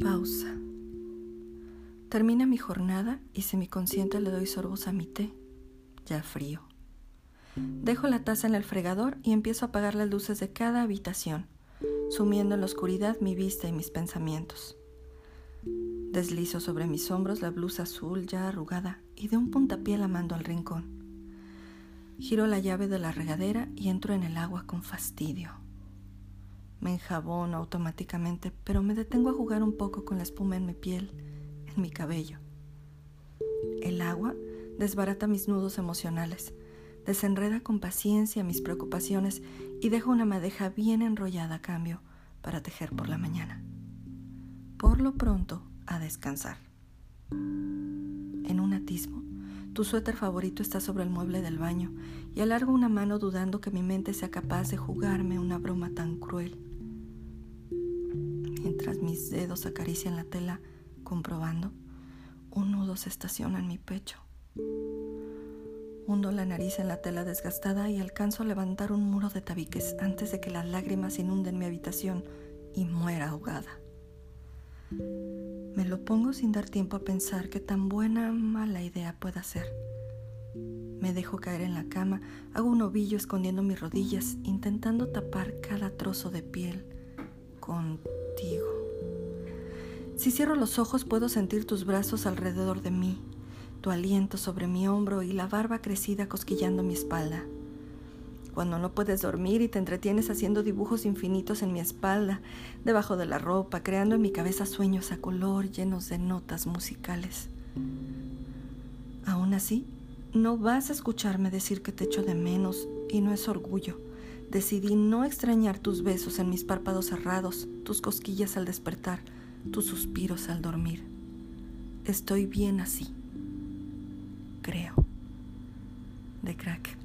Pausa. Termina mi jornada y semiconsciente le doy sorbos a mi té, ya frío. Dejo la taza en el fregador y empiezo a apagar las luces de cada habitación, sumiendo en la oscuridad mi vista y mis pensamientos. Deslizo sobre mis hombros la blusa azul ya arrugada y de un puntapié la mando al rincón. Giro la llave de la regadera y entro en el agua con fastidio. Me enjabono automáticamente, pero me detengo a jugar un poco con la espuma en mi piel, en mi cabello. El agua desbarata mis nudos emocionales, desenreda con paciencia mis preocupaciones y deja una madeja bien enrollada a cambio para tejer por la mañana. Por lo pronto, a descansar. En un atisbo, tu suéter favorito está sobre el mueble del baño y alargo una mano dudando que mi mente sea capaz de jugarme una broma tan cruel. Mientras mis dedos acarician la tela, comprobando, un nudo se estaciona en mi pecho. Hundo la nariz en la tela desgastada y alcanzo a levantar un muro de tabiques antes de que las lágrimas inunden mi habitación y muera ahogada. Me lo pongo sin dar tiempo a pensar qué tan buena mala idea pueda ser. Me dejo caer en la cama, hago un ovillo escondiendo mis rodillas, intentando tapar cada trozo de piel contigo. Si cierro los ojos puedo sentir tus brazos alrededor de mí, tu aliento sobre mi hombro y la barba crecida cosquillando mi espalda cuando no puedes dormir y te entretienes haciendo dibujos infinitos en mi espalda, debajo de la ropa, creando en mi cabeza sueños a color llenos de notas musicales. Aún así, no vas a escucharme decir que te echo de menos y no es orgullo. Decidí no extrañar tus besos en mis párpados cerrados, tus cosquillas al despertar, tus suspiros al dormir. Estoy bien así. Creo. De crack.